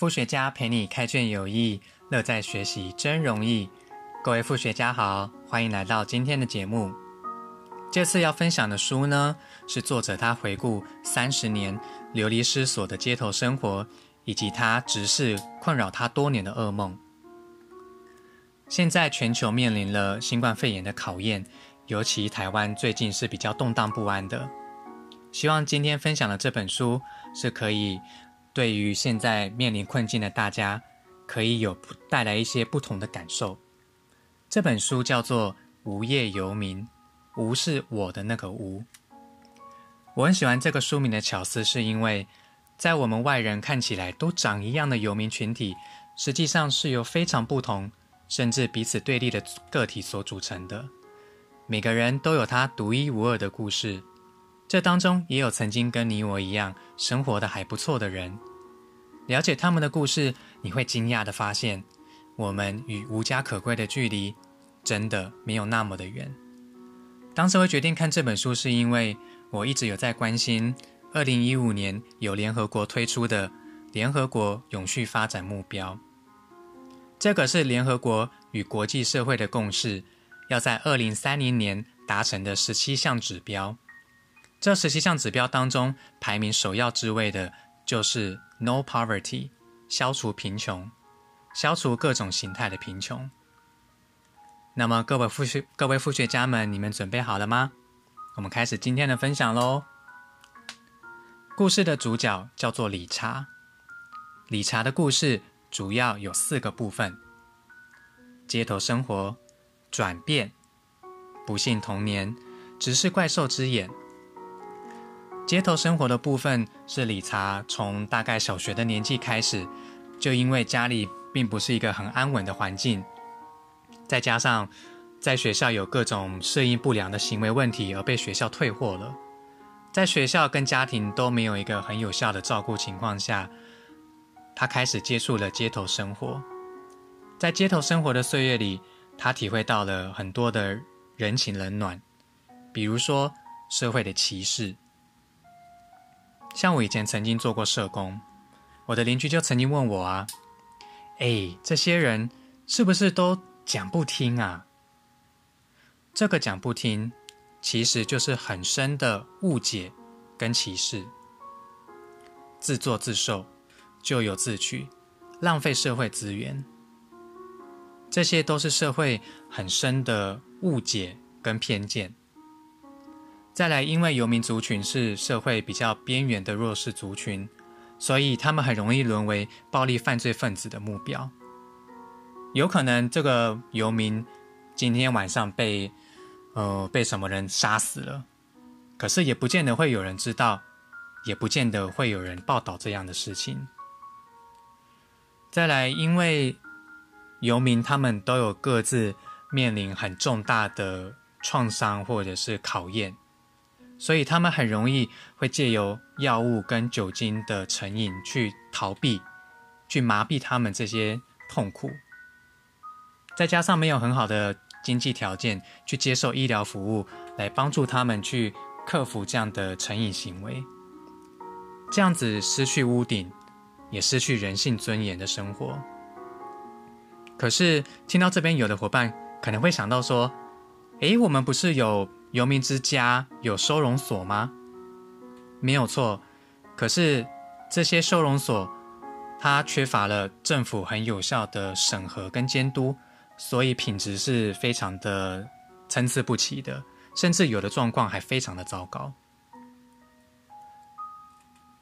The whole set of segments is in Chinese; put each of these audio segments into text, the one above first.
副学家陪你开卷有益，乐在学习真容易。各位副学家好，欢迎来到今天的节目。这次要分享的书呢，是作者他回顾三十年流离失所的街头生活，以及他直视困扰他多年的噩梦。现在全球面临了新冠肺炎的考验，尤其台湾最近是比较动荡不安的。希望今天分享的这本书是可以对于现在面临困境的大家，可以有带来一些不同的感受。这本书叫做《无业游民》，无是我的那个无。我很喜欢这个书名的巧思，是因为在我们外人看起来都长一样的游民群体，实际上是由非常不同，甚至彼此对立的个体所组成的。每个人都有他独一无二的故事。这当中也有曾经跟你我一样生活的还不错的人，了解他们的故事，你会惊讶的发现，我们与无家可归的距离真的没有那么的远。当时会决定看这本书，是因为我一直有在关心，二零一五年有联合国推出的联合国永续发展目标，这个是联合国与国际社会的共识，要在二零三零年达成的十七项指标。这十七项指标当中，排名首要之位的就是 No Poverty，消除贫穷，消除各种形态的贫穷。那么，各位复学各位复学家们，你们准备好了吗？我们开始今天的分享喽。故事的主角叫做理查。理查的故事主要有四个部分：街头生活、转变、不幸童年、直视怪兽之眼。街头生活的部分是理查从大概小学的年纪开始，就因为家里并不是一个很安稳的环境，再加上在学校有各种适应不良的行为问题而被学校退货了，在学校跟家庭都没有一个很有效的照顾情况下，他开始接触了街头生活。在街头生活的岁月里，他体会到了很多的人情冷暖，比如说社会的歧视。像我以前曾经做过社工，我的邻居就曾经问我啊：“哎，这些人是不是都讲不听啊？”这个讲不听，其实就是很深的误解跟歧视，自作自受，咎由自取，浪费社会资源，这些都是社会很深的误解跟偏见。再来，因为游民族群是社会比较边缘的弱势族群，所以他们很容易沦为暴力犯罪分子的目标。有可能这个游民今天晚上被呃被什么人杀死了，可是也不见得会有人知道，也不见得会有人报道这样的事情。再来，因为游民他们都有各自面临很重大的创伤或者是考验。所以他们很容易会借由药物跟酒精的成瘾去逃避，去麻痹他们这些痛苦。再加上没有很好的经济条件去接受医疗服务，来帮助他们去克服这样的成瘾行为，这样子失去屋顶，也失去人性尊严的生活。可是听到这边有的伙伴可能会想到说：“诶，我们不是有？”游民之家有收容所吗？没有错，可是这些收容所它缺乏了政府很有效的审核跟监督，所以品质是非常的参差不齐的，甚至有的状况还非常的糟糕。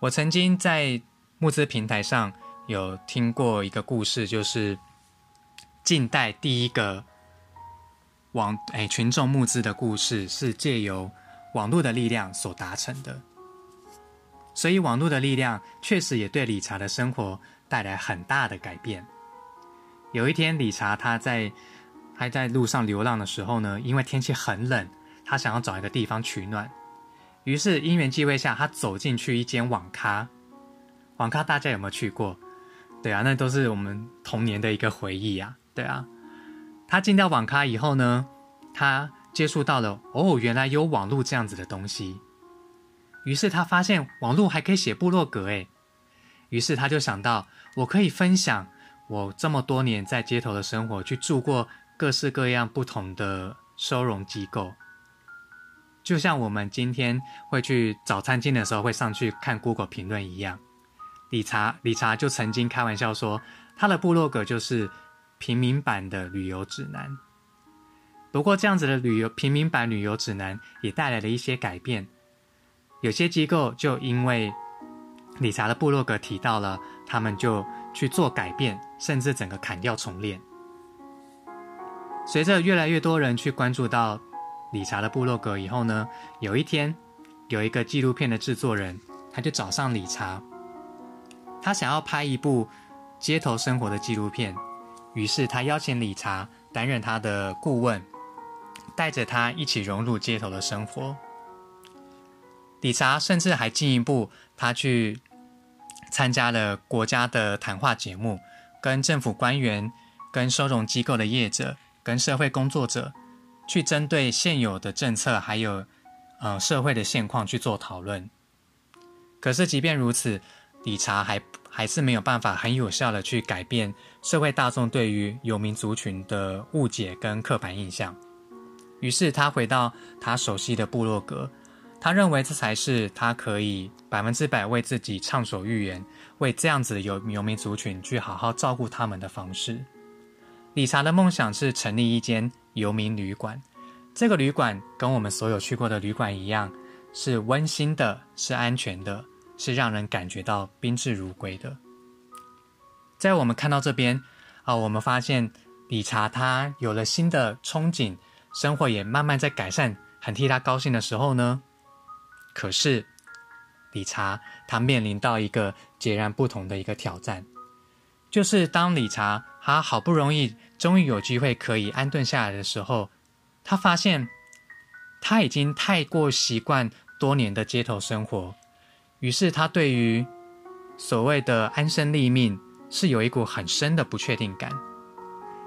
我曾经在募资平台上有听过一个故事，就是近代第一个。网诶，群众募资的故事是借由网络的力量所达成的，所以网络的力量确实也对理查的生活带来很大的改变。有一天，理查他在还在路上流浪的时候呢，因为天气很冷，他想要找一个地方取暖，于是因缘际会下，他走进去一间网咖。网咖大家有没有去过？对啊，那都是我们童年的一个回忆啊，对啊。他进到网咖以后呢，他接触到了哦，原来有网络这样子的东西。于是他发现网络还可以写部落格，诶，于是他就想到，我可以分享我这么多年在街头的生活，去住过各式各样不同的收容机构。就像我们今天会去找餐厅的时候，会上去看 Google 评论一样，理查理查就曾经开玩笑说，他的部落格就是平民版的旅游指南。不过，这样子的旅游平民版旅游指南也带来了一些改变，有些机构就因为理查的部落格提到了，他们就去做改变，甚至整个砍掉重练。随着越来越多人去关注到。理查的部落格以后呢，有一天，有一个纪录片的制作人，他就找上理查，他想要拍一部街头生活的纪录片，于是他邀请理查担任他的顾问，带着他一起融入街头的生活。理查甚至还进一步，他去参加了国家的谈话节目，跟政府官员、跟收容机构的业者、跟社会工作者。去针对现有的政策，还有呃社会的现况去做讨论。可是，即便如此，理查还还是没有办法很有效的去改变社会大众对于游民族群的误解跟刻板印象。于是，他回到他熟悉的部落格，他认为这才是他可以百分之百为自己畅所欲言，为这样子的游游民族群去好好照顾他们的方式。理查的梦想是成立一间。游民旅馆，这个旅馆跟我们所有去过的旅馆一样，是温馨的，是安全的，是让人感觉到宾至如归的。在我们看到这边啊，我们发现理查他有了新的憧憬，生活也慢慢在改善，很替他高兴的时候呢，可是理查他面临到一个截然不同的一个挑战，就是当理查他好不容易。终于有机会可以安顿下来的时候，他发现他已经太过习惯多年的街头生活，于是他对于所谓的安身立命是有一股很深的不确定感，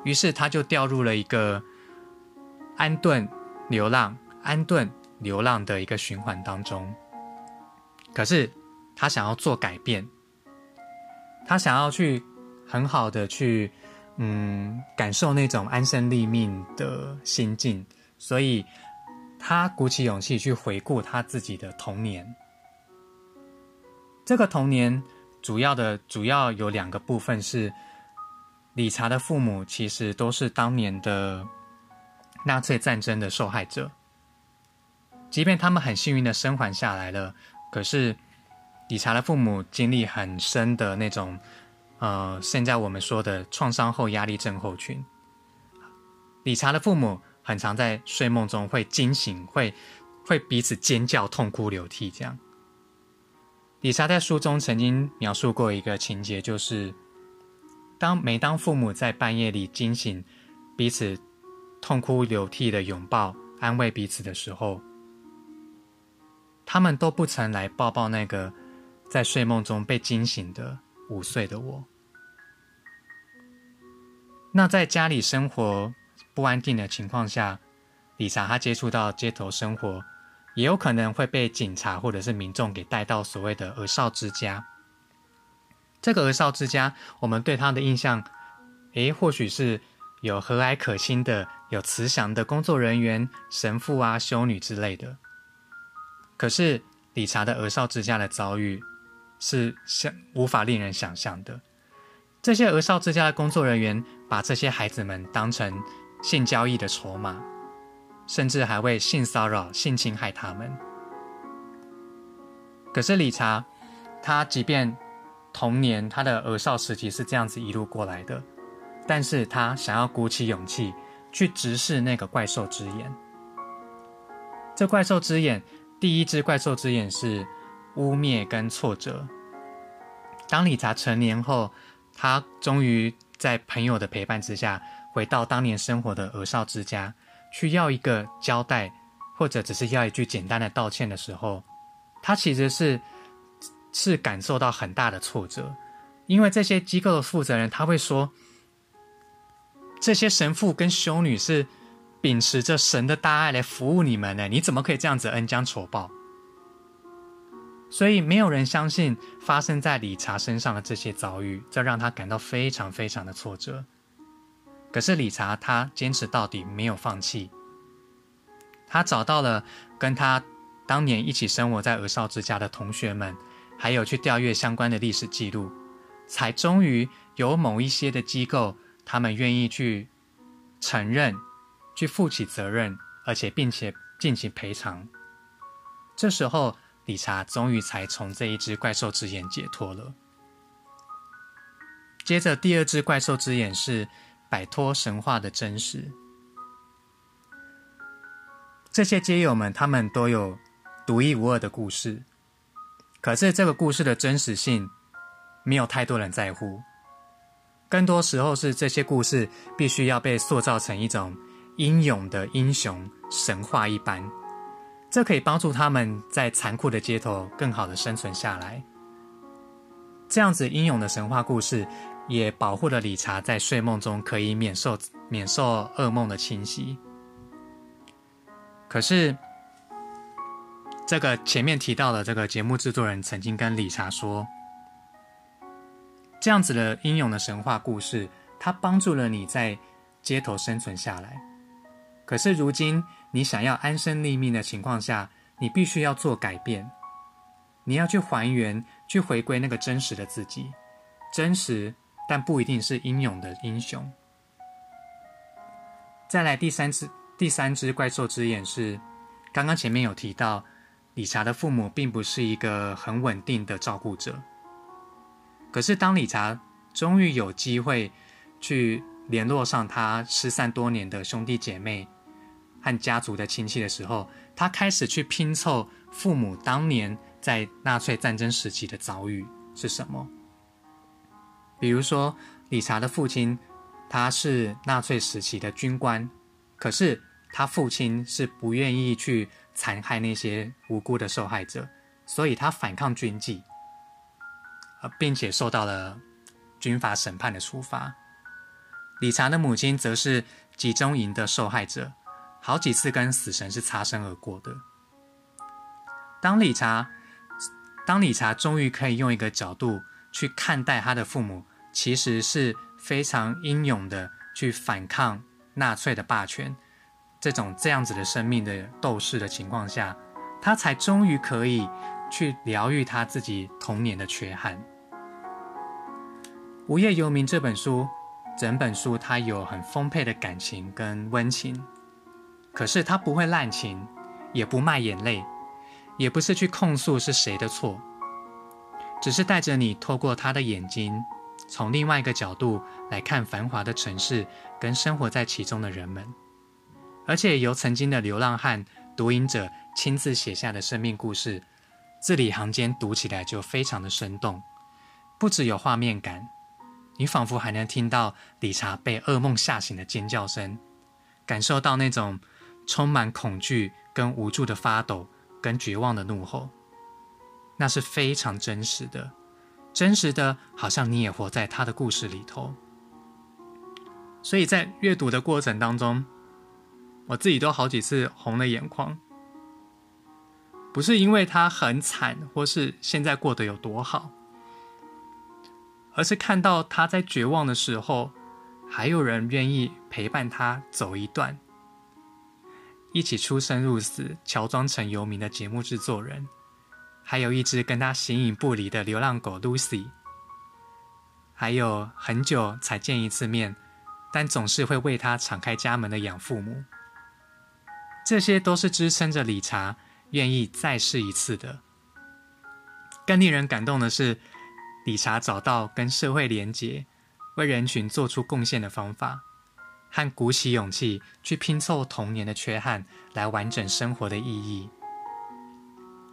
于是他就掉入了一个安顿流浪、安顿流浪的一个循环当中。可是他想要做改变，他想要去很好的去。嗯，感受那种安身立命的心境，所以他鼓起勇气去回顾他自己的童年。这个童年主要的主要有两个部分是，理查的父母其实都是当年的纳粹战争的受害者，即便他们很幸运的生还下来了，可是理查的父母经历很深的那种。呃，现在我们说的创伤后压力症候群，理查的父母很常在睡梦中会惊醒，会会彼此尖叫、痛哭流涕。这样，理查在书中曾经描述过一个情节，就是当每当父母在半夜里惊醒，彼此痛哭流涕的拥抱、安慰彼此的时候，他们都不曾来抱抱那个在睡梦中被惊醒的五岁的我。那在家里生活不安定的情况下，理查他接触到街头生活，也有可能会被警察或者是民众给带到所谓的儿少之家。这个儿少之家，我们对他的印象，诶，或许是有和蔼可亲的、有慈祥的工作人员、神父啊、修女之类的。可是理查的儿少之家的遭遇，是想无法令人想象的。这些儿少之家的工作人员把这些孩子们当成性交易的筹码，甚至还会性骚扰、性侵害他们。可是理查，他即便童年他的儿少时期是这样子一路过来的，但是他想要鼓起勇气去直视那个怪兽之眼。这怪兽之眼，第一只怪兽之眼是污蔑跟挫折。当理查成年后。他终于在朋友的陪伴之下，回到当年生活的儿少之家，去要一个交代，或者只是要一句简单的道歉的时候，他其实是是感受到很大的挫折，因为这些机构的负责人他会说，这些神父跟修女是秉持着神的大爱来服务你们的，你怎么可以这样子恩将仇报？所以没有人相信发生在理查身上的这些遭遇，这让他感到非常非常的挫折。可是理查他坚持到底，没有放弃。他找到了跟他当年一起生活在鹅少之家的同学们，还有去调阅相关的历史记录，才终于有某一些的机构，他们愿意去承认、去负起责任，而且并且进行赔偿。这时候。理查终于才从这一只怪兽之眼解脱了。接着，第二只怪兽之眼是摆脱神话的真实。这些街友们，他们都有独一无二的故事，可是这个故事的真实性没有太多人在乎。更多时候是这些故事必须要被塑造成一种英勇的英雄神话一般。这可以帮助他们在残酷的街头更好的生存下来。这样子英勇的神话故事，也保护了理查在睡梦中可以免受免受噩梦的侵袭。可是，这个前面提到的这个节目制作人曾经跟理查说，这样子的英勇的神话故事，它帮助了你在街头生存下来。可是如今。你想要安身立命的情况下，你必须要做改变。你要去还原，去回归那个真实的自己，真实但不一定是英勇的英雄。再来第三只第三只怪兽之眼是，刚刚前面有提到，理查的父母并不是一个很稳定的照顾者。可是当理查终于有机会去联络上他失散多年的兄弟姐妹。和家族的亲戚的时候，他开始去拼凑父母当年在纳粹战争时期的遭遇是什么。比如说，理查的父亲他是纳粹时期的军官，可是他父亲是不愿意去残害那些无辜的受害者，所以他反抗军纪，呃，并且受到了军法审判的处罚。理查的母亲则是集中营的受害者。好几次跟死神是擦身而过的。当理查，当理查终于可以用一个角度去看待他的父母，其实是非常英勇的去反抗纳粹的霸权，这种这样子的生命的斗士的情况下，他才终于可以去疗愈他自己童年的缺憾。《无业游民》这本书，整本书它有很丰沛的感情跟温情。可是他不会滥情，也不卖眼泪，也不是去控诉是谁的错，只是带着你透过他的眼睛，从另外一个角度来看繁华的城市跟生活在其中的人们，而且由曾经的流浪汉读瘾者亲自写下的生命故事，字里行间读起来就非常的生动，不只有画面感，你仿佛还能听到理查被噩梦吓醒的尖叫声，感受到那种。充满恐惧、跟无助的发抖、跟绝望的怒吼，那是非常真实的，真实的，好像你也活在他的故事里头。所以在阅读的过程当中，我自己都好几次红了眼眶，不是因为他很惨，或是现在过得有多好，而是看到他在绝望的时候，还有人愿意陪伴他走一段。一起出生入死、乔装成游民的节目制作人，还有一只跟他形影不离的流浪狗 Lucy，还有很久才见一次面，但总是会为他敞开家门的养父母，这些都是支撑着理查愿意再试一次的。更令人感动的是，理查找到跟社会连结、为人群做出贡献的方法。和鼓起勇气去拼凑童年的缺憾，来完整生活的意义。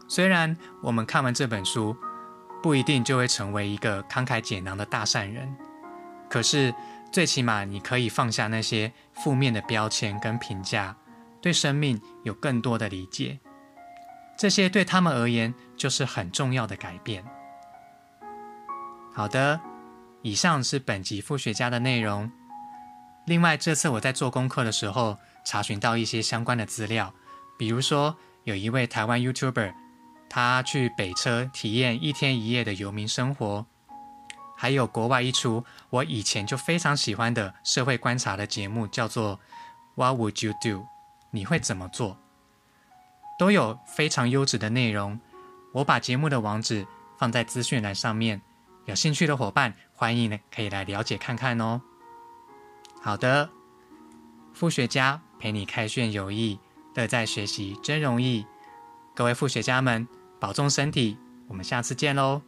虽然我们看完这本书，不一定就会成为一个慷慨解囊的大善人，可是最起码你可以放下那些负面的标签跟评价，对生命有更多的理解。这些对他们而言就是很重要的改变。好的，以上是本集复学家的内容。另外，这次我在做功课的时候，查询到一些相关的资料，比如说有一位台湾 YouTuber 他去北车体验一天一夜的游民生活，还有国外一出我以前就非常喜欢的社会观察的节目，叫做《What Would You Do》，你会怎么做？都有非常优质的内容。我把节目的网址放在资讯栏上面，有兴趣的伙伴欢迎可以来了解看看哦。好的，副学家陪你开卷有益，乐在学习真容易。各位副学家们。保重身体，我们下次见喽。